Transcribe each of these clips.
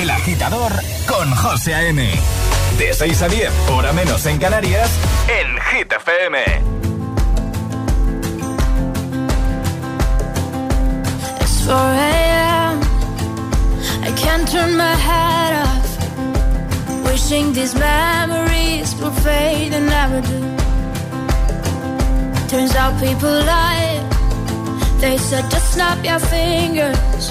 El Agitador con José A.M. De 6 a 10, hora menos en Canarias, en Hit FM. It's 4 a.m. I can't turn my head off. Wishing these memories will fade and never do. Turns out people lie. They said just snap your fingers.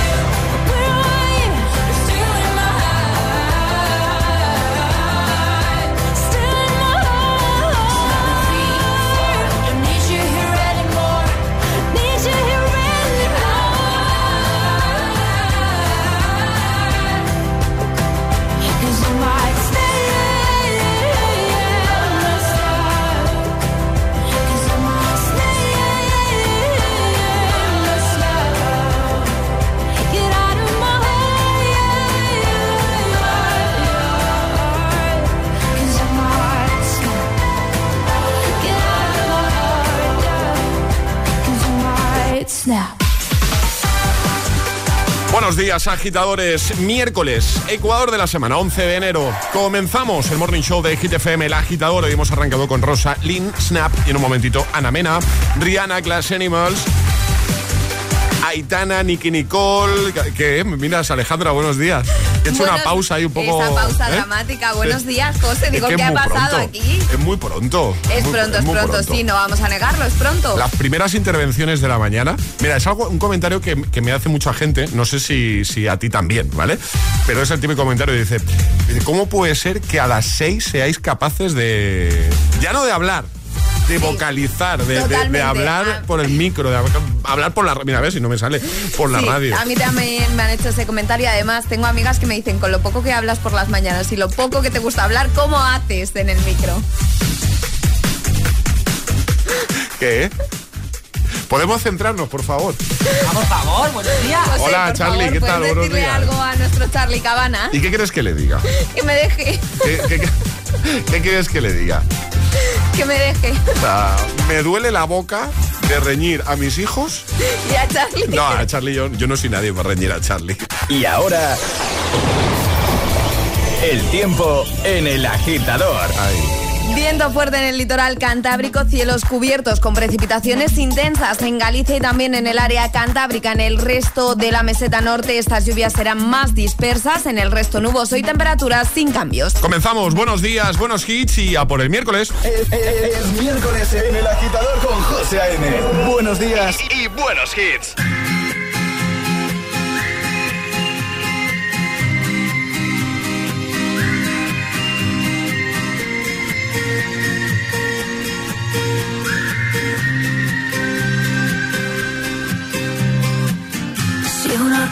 Buenos días, agitadores. Miércoles, Ecuador de la semana, 11 de enero. Comenzamos el morning show de Hit FM, el agitador. Hoy hemos arrancado con Rosa, Lynn, Snap y en un momentito Ana Mena, Rihanna, Glass Animals. Aitana, Nicky Nicole. ¿Qué? Miras, Alejandra, buenos días. He hecho una pausa ahí un poco. Esa pausa ¿eh? dramática. Buenos días, José. Digo, Es que ¿qué ha pasado pronto. aquí? Es muy pronto. Es muy- pronto, es muy pronto, sí, no vamos a negarlo, es pronto. Las primeras intervenciones de la mañana. Mira, es algo, un comentario que, que me hace mucha gente. No sé si, si a ti también, ¿vale? Pero es el típico comentario. Dice, dice, ¿cómo puede ser que a las seis seáis capaces de. Ya no de hablar. De vocalizar, de, de- de totalmente. hablar Ah. por el micro, de hablar por la Mira, a ver si no me sale por la Sí, radio. A mí también me han hecho ese comentario. Además, tengo amigas que me dicen, con lo poco que hablas por las mañanas y lo poco que te gusta hablar, ¿cómo haces en el micro? ¿Qué? ¿Podemos centrarnos, por favor? Por favor, buenos días. José, Hola, Charlie, favor, ¿qué tal? ¿puedes Buenos decirle días. algo a nuestro Charlie Cabana? ¿Y qué quieres que le diga? Que me deje, ¿Qué, qué- qué- qué quieres que le diga? Que me deje. O sea, me duele la boca de reñir a mis hijos. Y a Charlie. No, a Charlie yo, yo no soy nadie para reñir a Charlie. Y ahora. El tiempo en el agitador. Viento fuerte en el litoral cantábrico, cielos cubiertos con precipitaciones intensas en Galicia y también en el área cantábrica. En el resto de la meseta norte estas lluvias serán más dispersas, en el resto nuboso y temperaturas sin cambios. Comenzamos, buenos días, buenos hits y a por el miércoles. Es, es- es miércoles en el agitador con José A.M. Buenos días y, y buenos hits.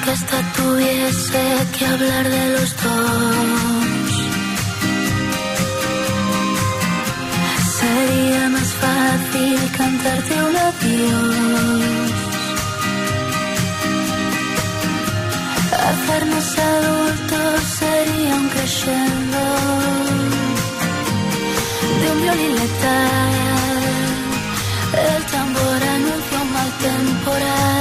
Esta tuviese que hablar de los dos, sería más fácil cantarte un adiós. Hacernos adultos sería un crescendo de un violín letal. El tambor anuncia un mal temporal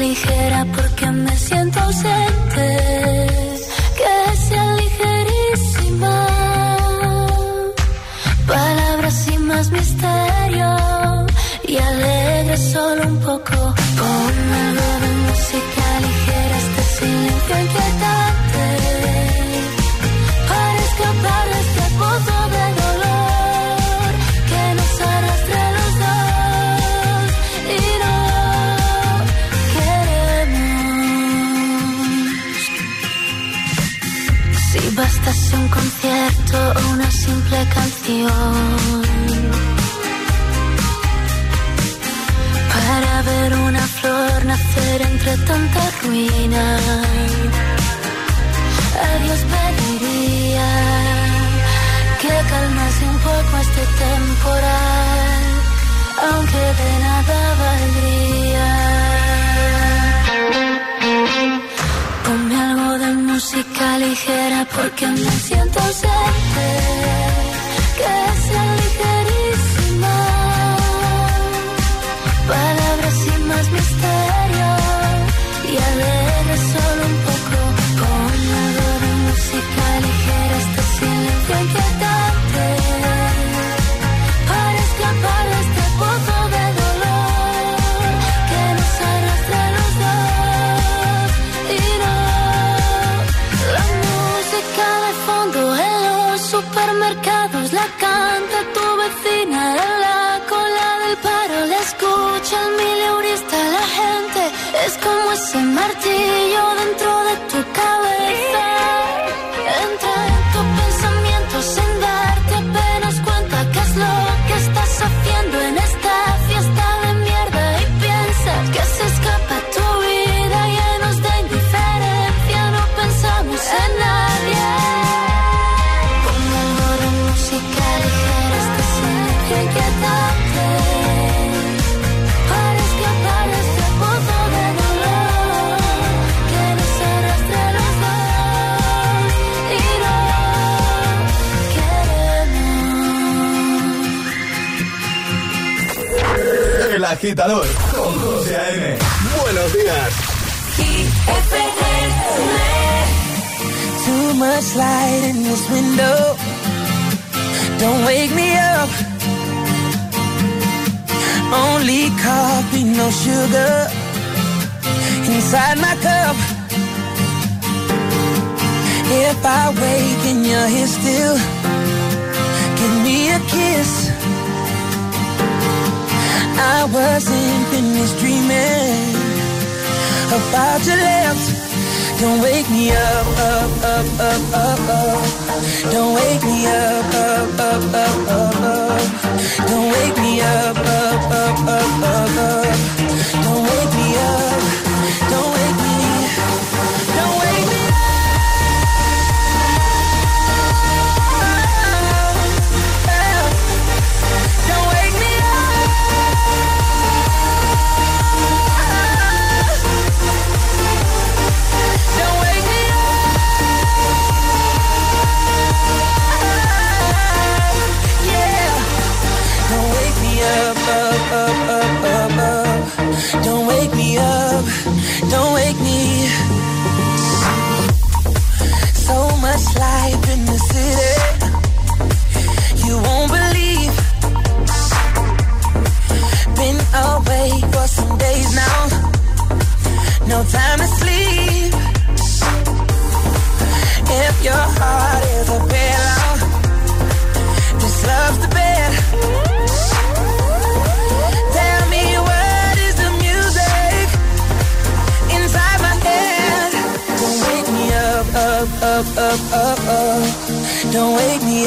ligera porque me siento ausente. Un concierto o una simple canción para ver una flor nacer entre tanta ruina. A Dios pediría que calmase un poco este temporal, aunque de nada valdría. Ponme algo música ligera porque me siento ausente. Agitador con José A.M. Buenos días. Too much light in this window. Don't wake me up. Only coffee, no sugar. Inside my cup. If I wake and you're here still, give me a kiss. I wasn't finished dreaming about your lips. Don't wake me up, up, up, up, up, up. Don't wake me up, up, up, up, up, up. Don't wake me up, up, up, up, up, up. Don't wake me up. Don't wake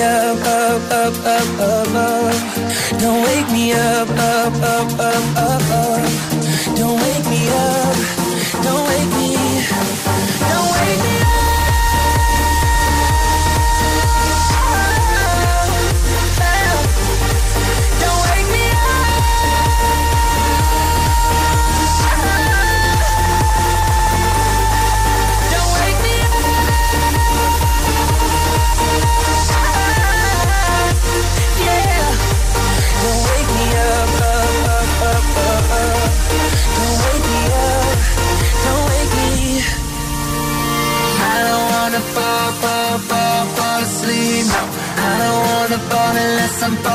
you. Santo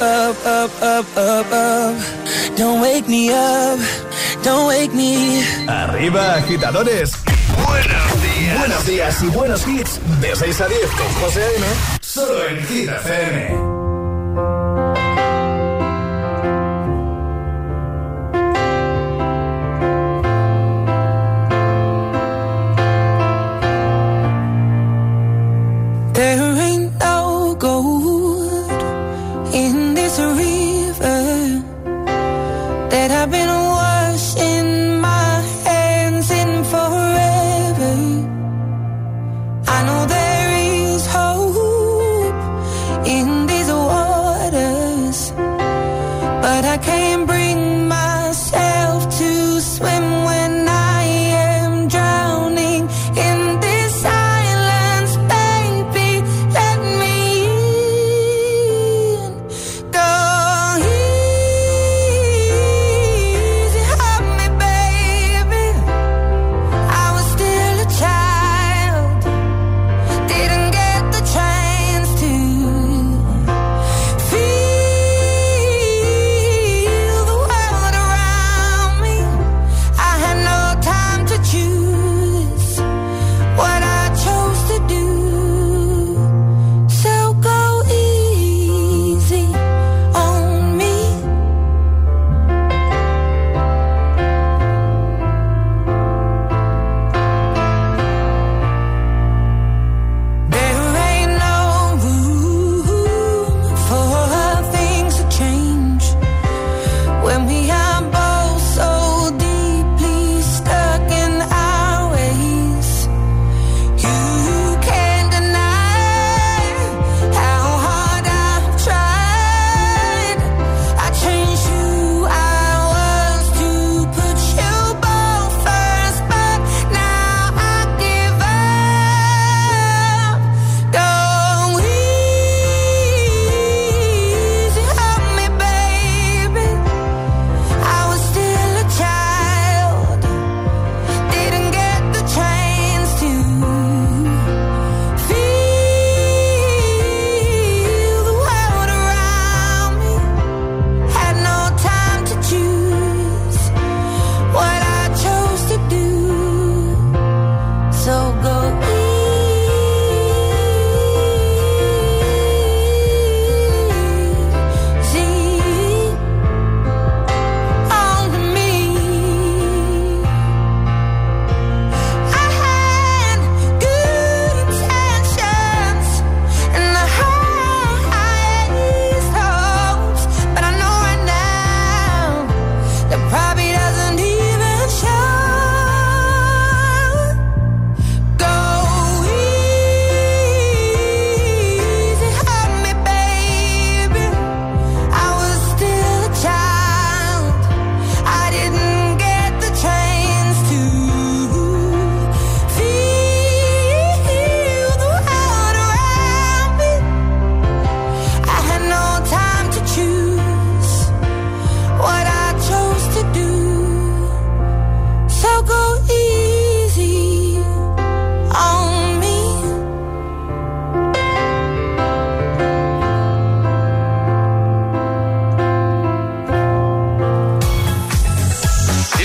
up, up, up, up, up. Don't wake me up, don't wake me. Arriba, agitadores. Buenos días. Buenos días y buenos hits. De 6 a 10 con José A.M. Solo en Hit FM.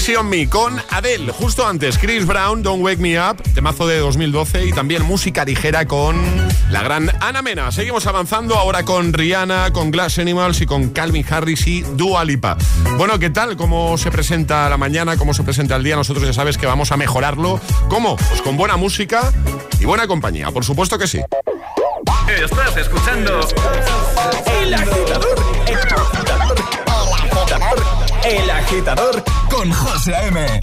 Me con Adele. Justo antes, Chris Brown, Don't Wake Me Up, temazo de 2012 y también música ligera con la gran Ana Mena. Seguimos avanzando ahora con Rihanna, con Glass Animals y con Calvin Harris y Dua Lipa. Bueno, ¿qué tal? ¿Cómo se presenta la mañana? ¿Cómo se presenta el día? Nosotros ya sabes que vamos a mejorarlo. ¿Cómo? Pues con buena música y buena compañía. Por supuesto que sí. Estás escuchando El. El Agitador con José M.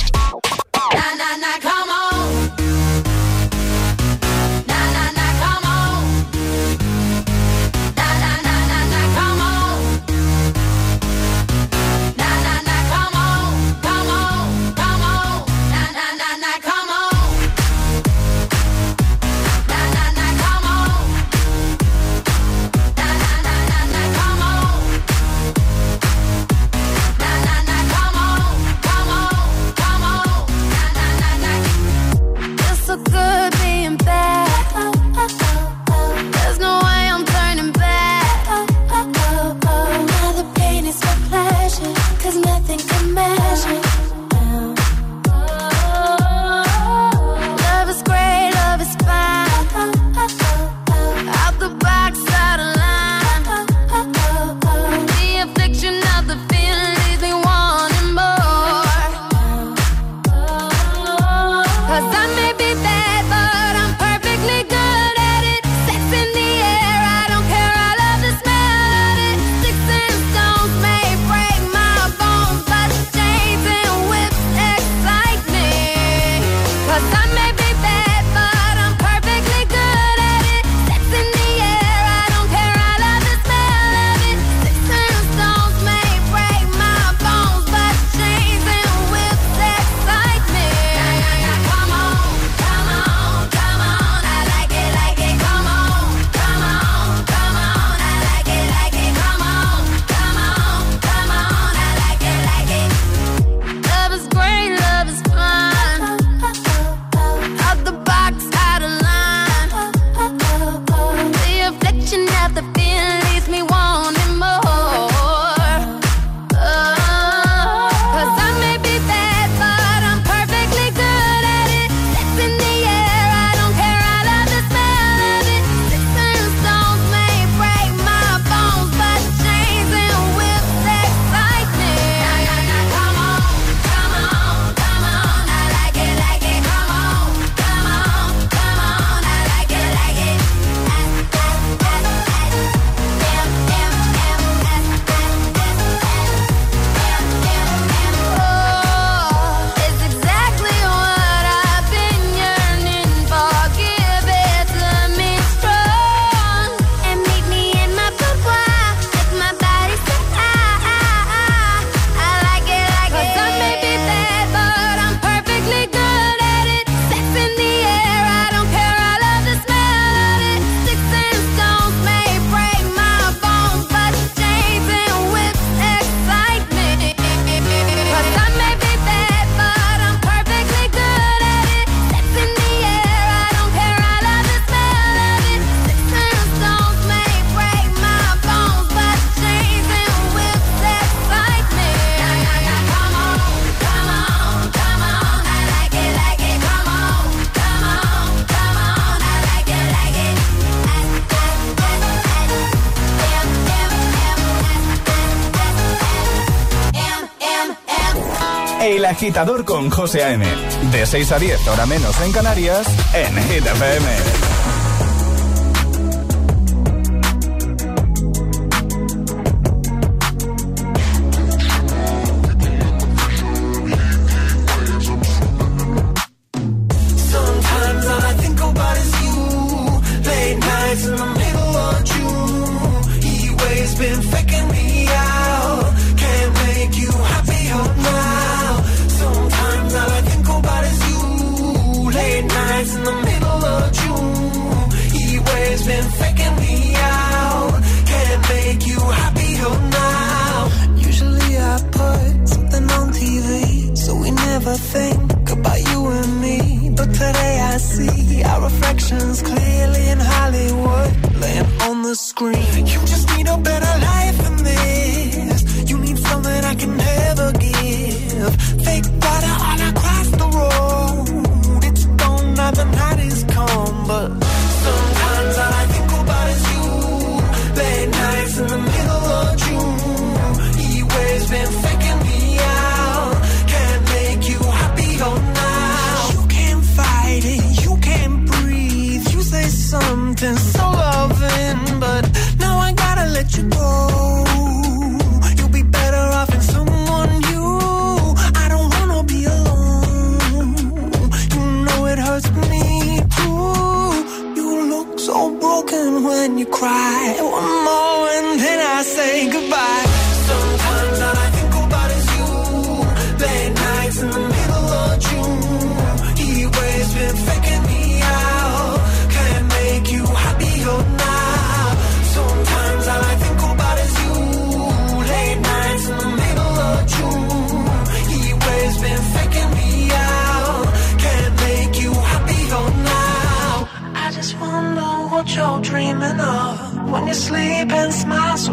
agitador con José A.M. De 6 a 10, hora menos en Canarias, en Hit FM. say goodbye. Sometimes all I think about is you. Late nights in the middle of June. He waves been faking me out. Can't make you happier now. Sometimes all I think about is you. Late nights in the middle of June. He waves been faking me out. Can't make you happier now. I just wanna know what you're dreaming of when you sleep and smile so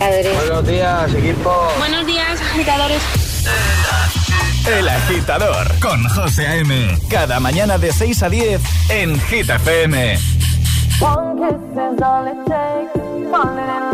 agitadores. Buenos días, equipo. Buenos días, agitadores. El agitador con José A.M. Cada mañana de 6 a 10 en Gita FM. One kiss is all it takes,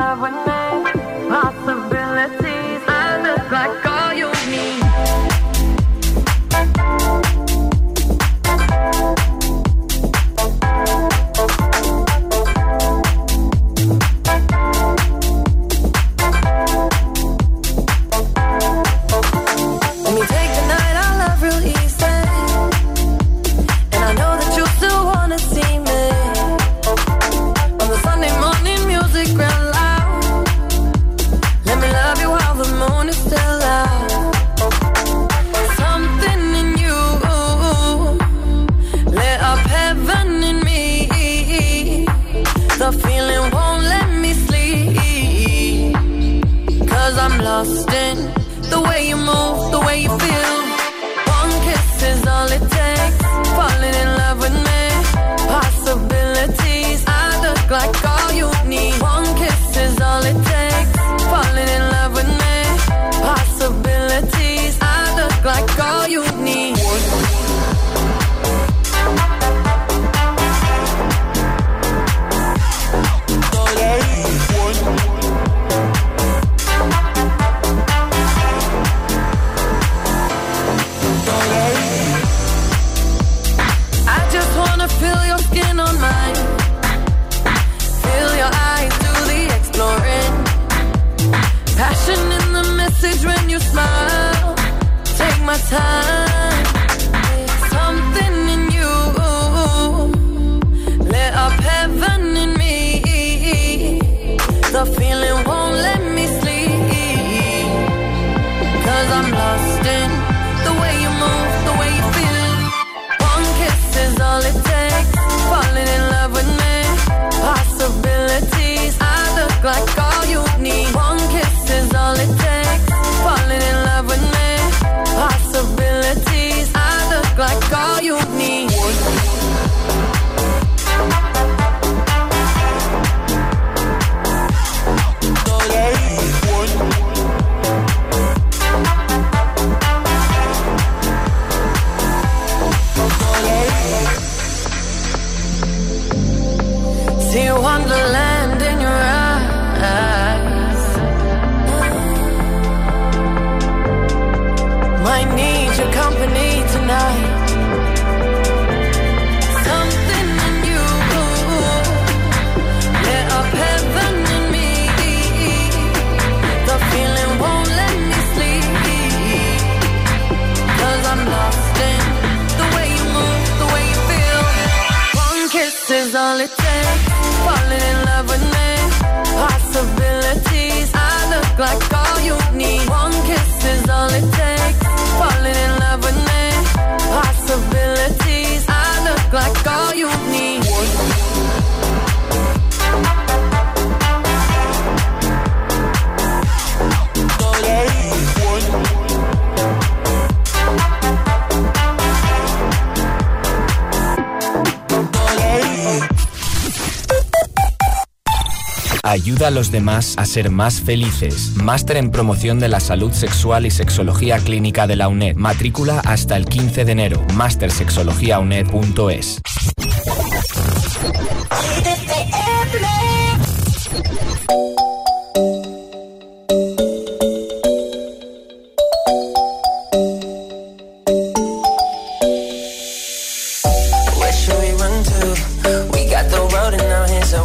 A los demás a ser más felices. Máster en promoción de la salud sexual y sexología clínica de la UNED. Matrícula hasta el 15 de enero. Mastersexologiauned.es.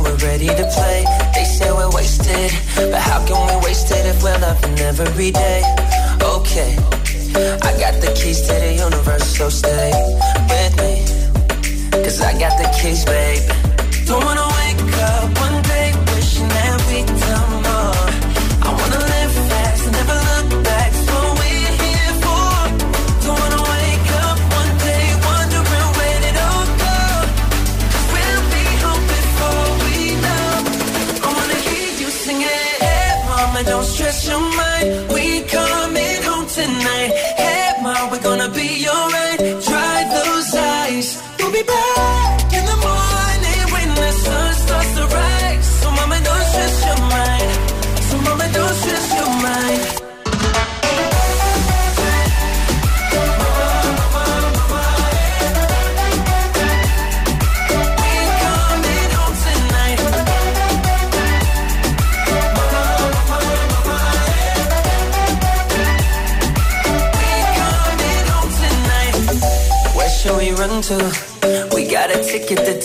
We're ready to play. Wasted, but how can we waste it if we're loving every day? Okay, I got the keys to the universe, so stay with me. Cause I got the keys, babe. Don't wanna wake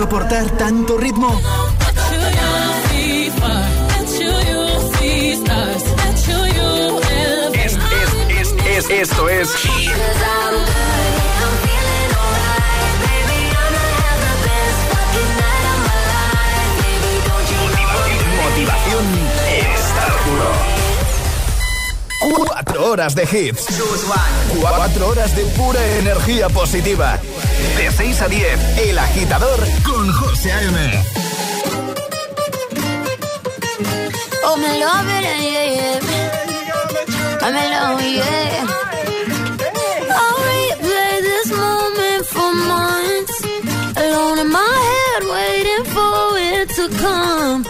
Soportar tanto ritmo? Es, es, es, es, esto es motivación estar duro. Cuatro horas de hits. Cuatro horas de pura energía positiva. De 6 a 10, El Agitador con José A.M. Oh, me love it, yeah, yeah. I'm in love, yeah. I'll replay this moment for months. Alone in my head, waiting for it to come.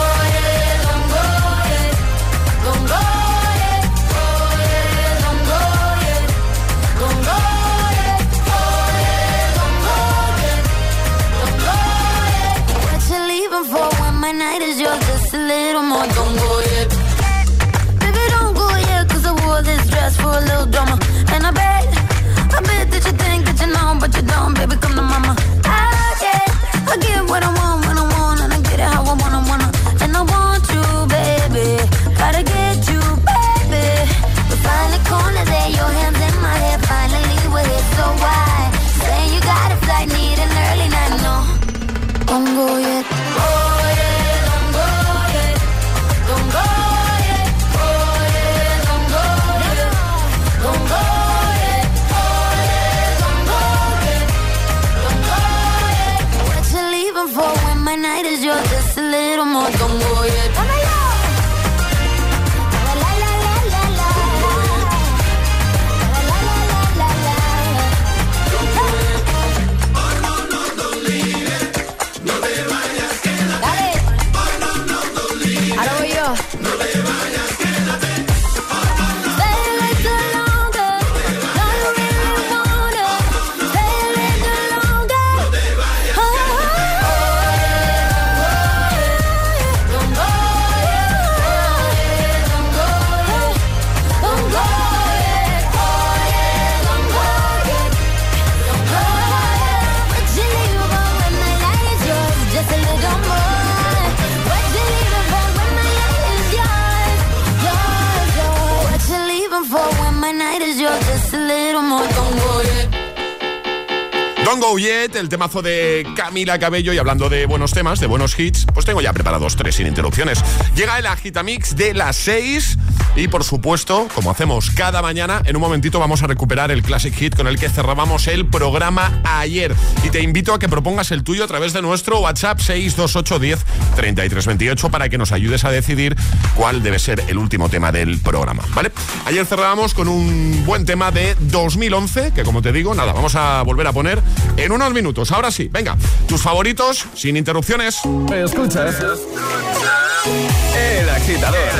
temazo de Camila Cabello y hablando de buenos temas, de buenos hits, pues tengo ya preparados tres sin interrupciones. Llega el Agitamix de las 6 y por supuesto, como hacemos cada mañana, en un momentito vamos a recuperar el Classic Hit con el que cerrábamos el programa ayer. Y te invito a que propongas el tuyo a través de nuestro WhatsApp 62810 3328 para que nos ayudes a decidir cuál debe ser el último tema del programa. ¿Vale? Ayer cerrábamos con un buen tema de 2011, que como te digo, nada, vamos a volver a poner en unos minutos. Ahora sí, venga, tus favoritos sin interrupciones. Escucha. Escucha. El agitador,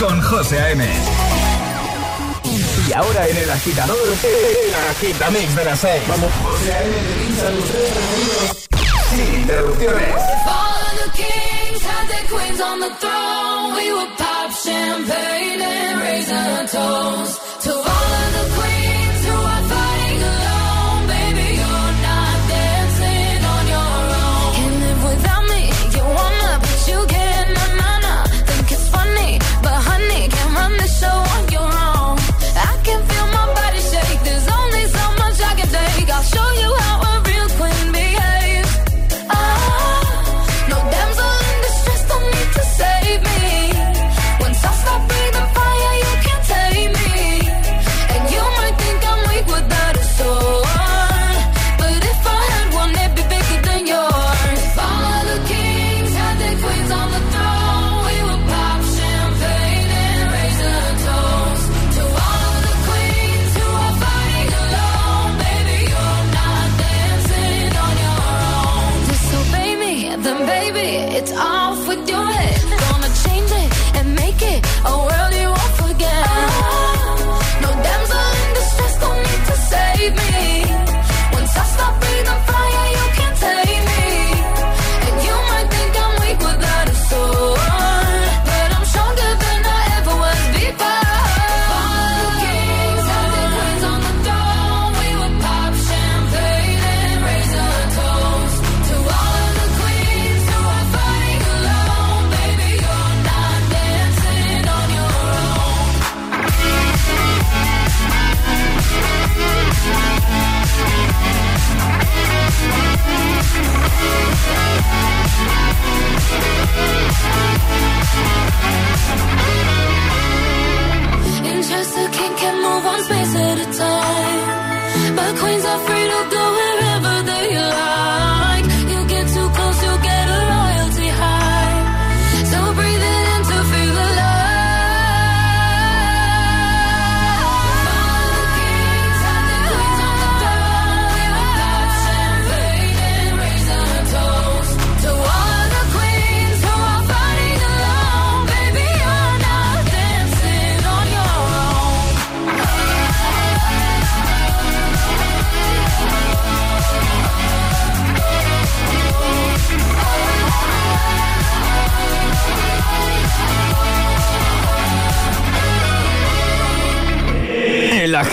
con José A.M. Y ahora en el agitador, el agitamix de las 6. Vamos. José Sin interrupciones.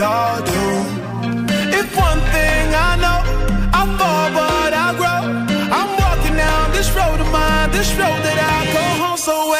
all do. If one thing I know, I fall but I grow. I'm walking down this road of mine, this road that I go home so. well.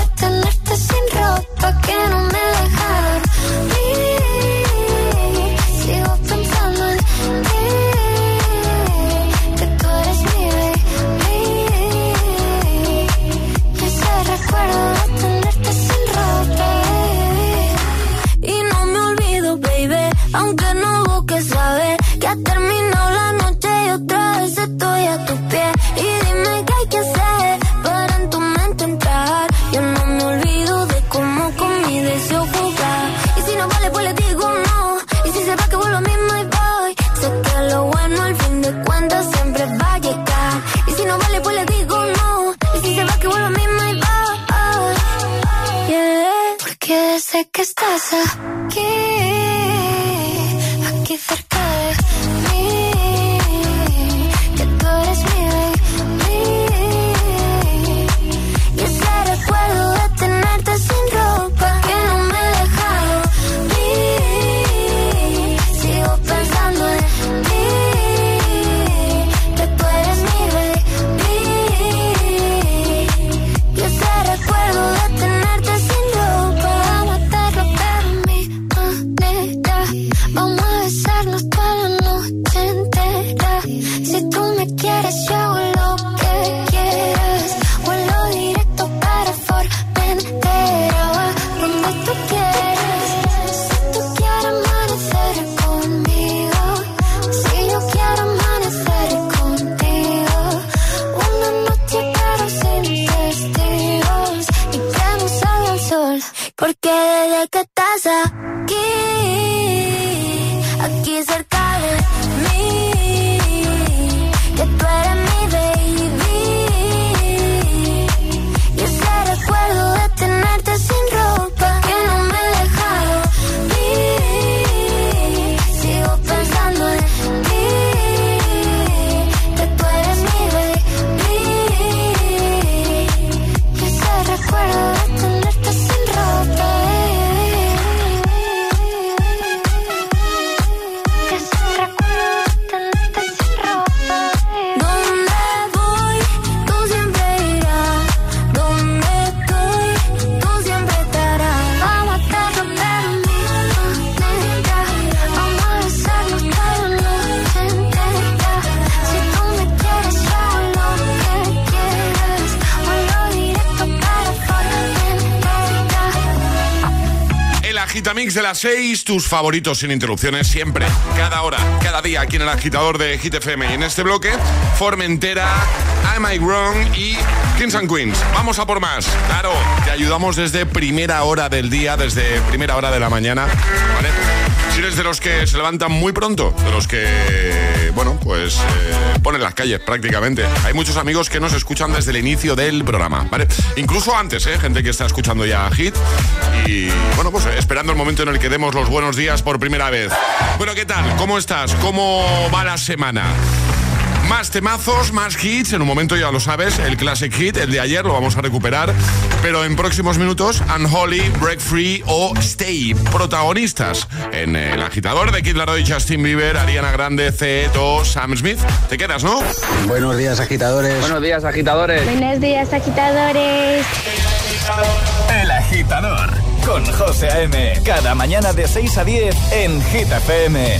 estás aquí, aquí cerca. Agitamix de las 6, tus favoritos sin interrupciones siempre, cada hora, cada día, aquí en el agitador de Hit FM. Y en este bloque, Formentera, Am I Wrong y Kings and Queens. Vamos a por más. Claro, te ayudamos desde primera hora del día, desde primera hora de la mañana eres de los que se levantan muy pronto, de los que, bueno, pues eh, ponen las calles prácticamente. Hay muchos amigos que nos escuchan desde el inicio del programa, ¿vale? Incluso antes. ¿eh? Gente que está escuchando ya Hit y, bueno, pues esperando el momento en el que demos los buenos días por primera vez. Bueno, ¿qué tal? ¿Cómo estás? ¿Cómo va la semana? Más temazos, más hits. En un momento ya lo sabes, el Classic Hit, el de ayer, lo vamos a recuperar. Pero en próximos minutos, Unholy, Break Free o Stay. Protagonistas en El Agitador de Kid Laroi, Justin Bieber, Ariana Grande, Ceto, Sam Smith. ¿Te quedas, no? Buenos días, agitadores. Buenos días, agitadores. Buenos días, agitadores. El Agitador con José A.M. Cada mañana de 6 a 10 en Hit FM.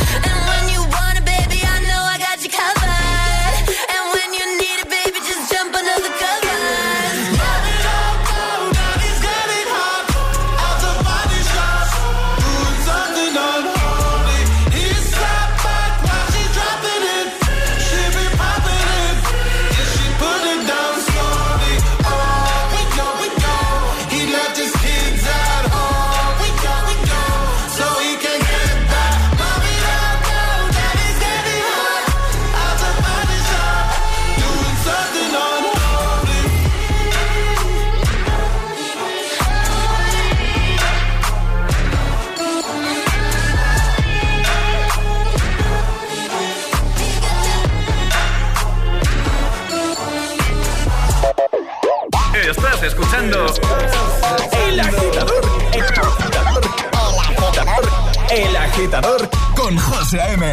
José A.M.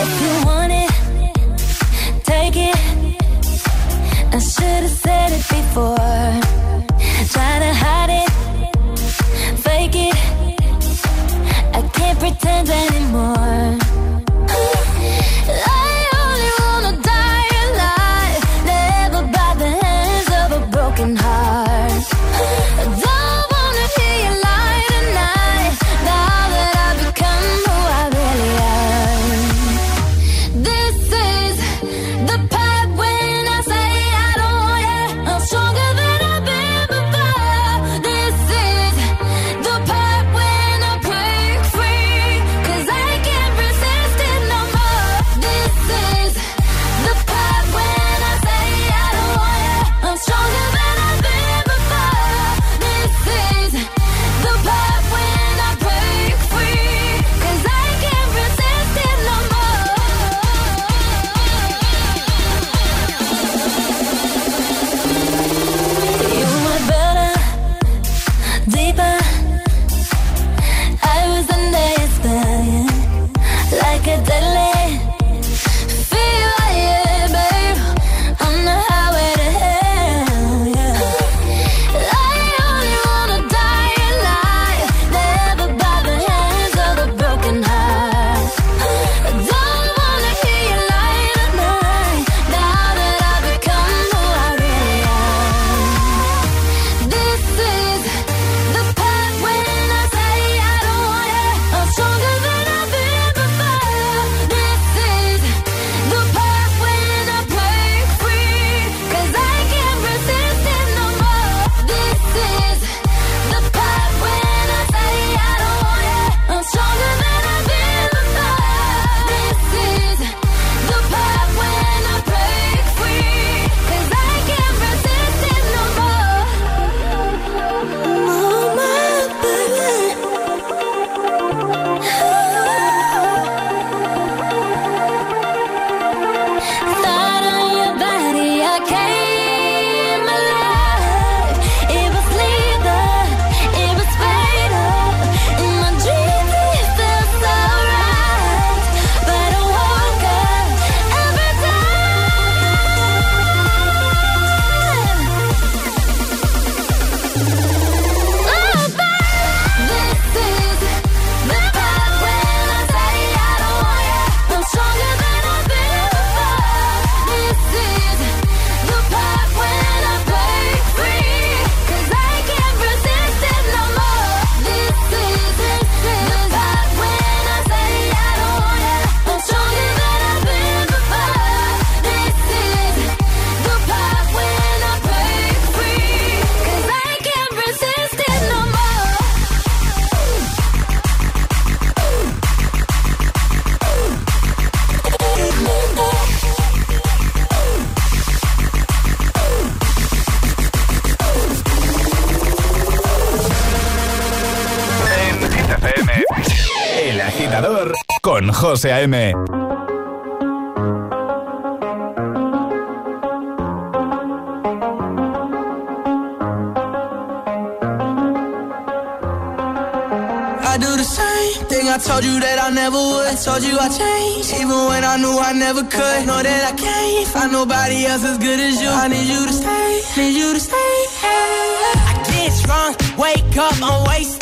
If you want it, take it. I should have said it before. Try to hide it, fake it. I can't pretend anymore. A.M. I do the same thing I told you that I never would. I told you I changed, even when I knew I never could. Know that I can't find nobody else as good as you. I need you to stay, need you to stay. I get drunk, wake up, I'm wasted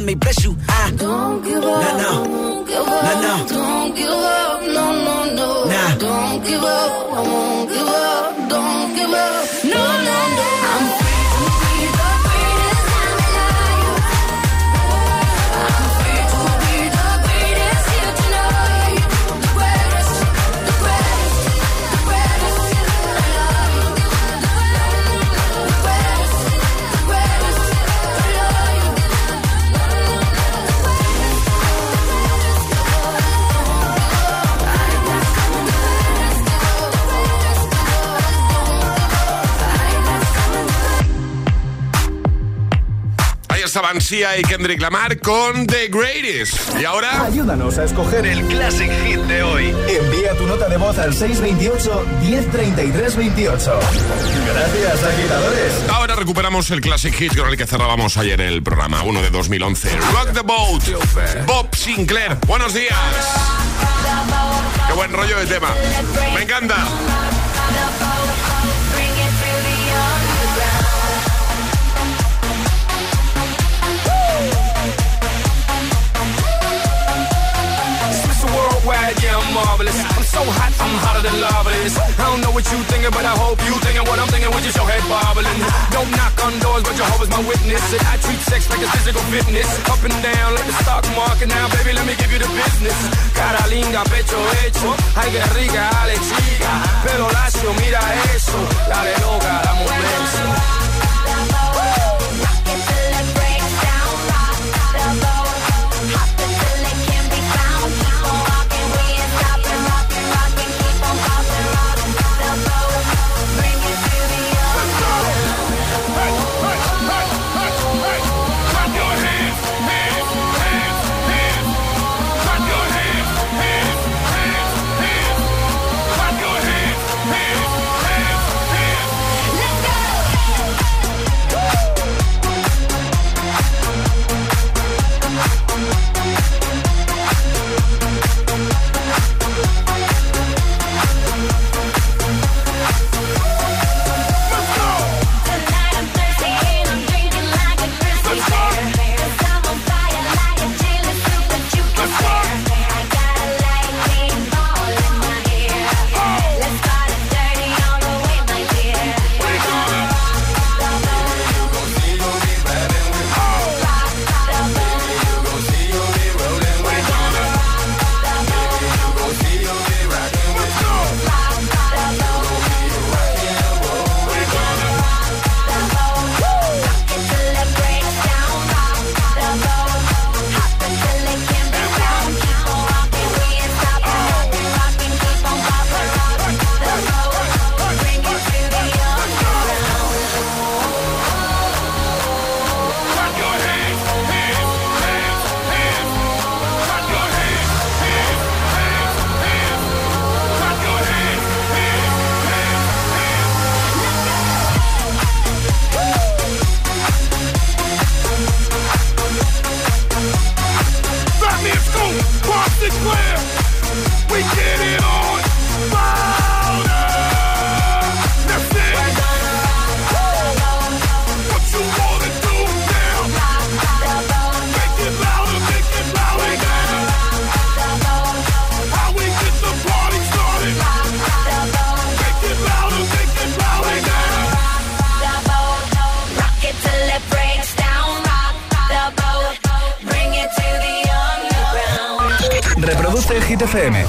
love me, bless Y Kendrick Lamar con The Greatest. Y ahora... Ayúdanos a escoger el Classic Hit de hoy. Envía tu nota de voz al 628 1033 28. Gracias, agitadores. Ahora recuperamos el Classic Hit con el que cerrábamos ayer el programa, uno de 2011. Rock the Boat, Bob Sinclair. Buenos días. Qué buen rollo de tema. Me encanta. A worldwide, yeah, I'm marvelous. I'm so hot, I'm hotter than lava is. I don't know what you thinking, but I hope you thinking what I'm thinking with your head bobbling. Don't knock on doors, but Jehovah's my witness. And I treat sex like it's physical fitness. Up and down like the stock market. Now, baby, let me give you the business. Cara linda, pecho hecho. Ay, qué rica, dale chica. Pelo lacio, mira eso. Dale loca, dame un beso. FM.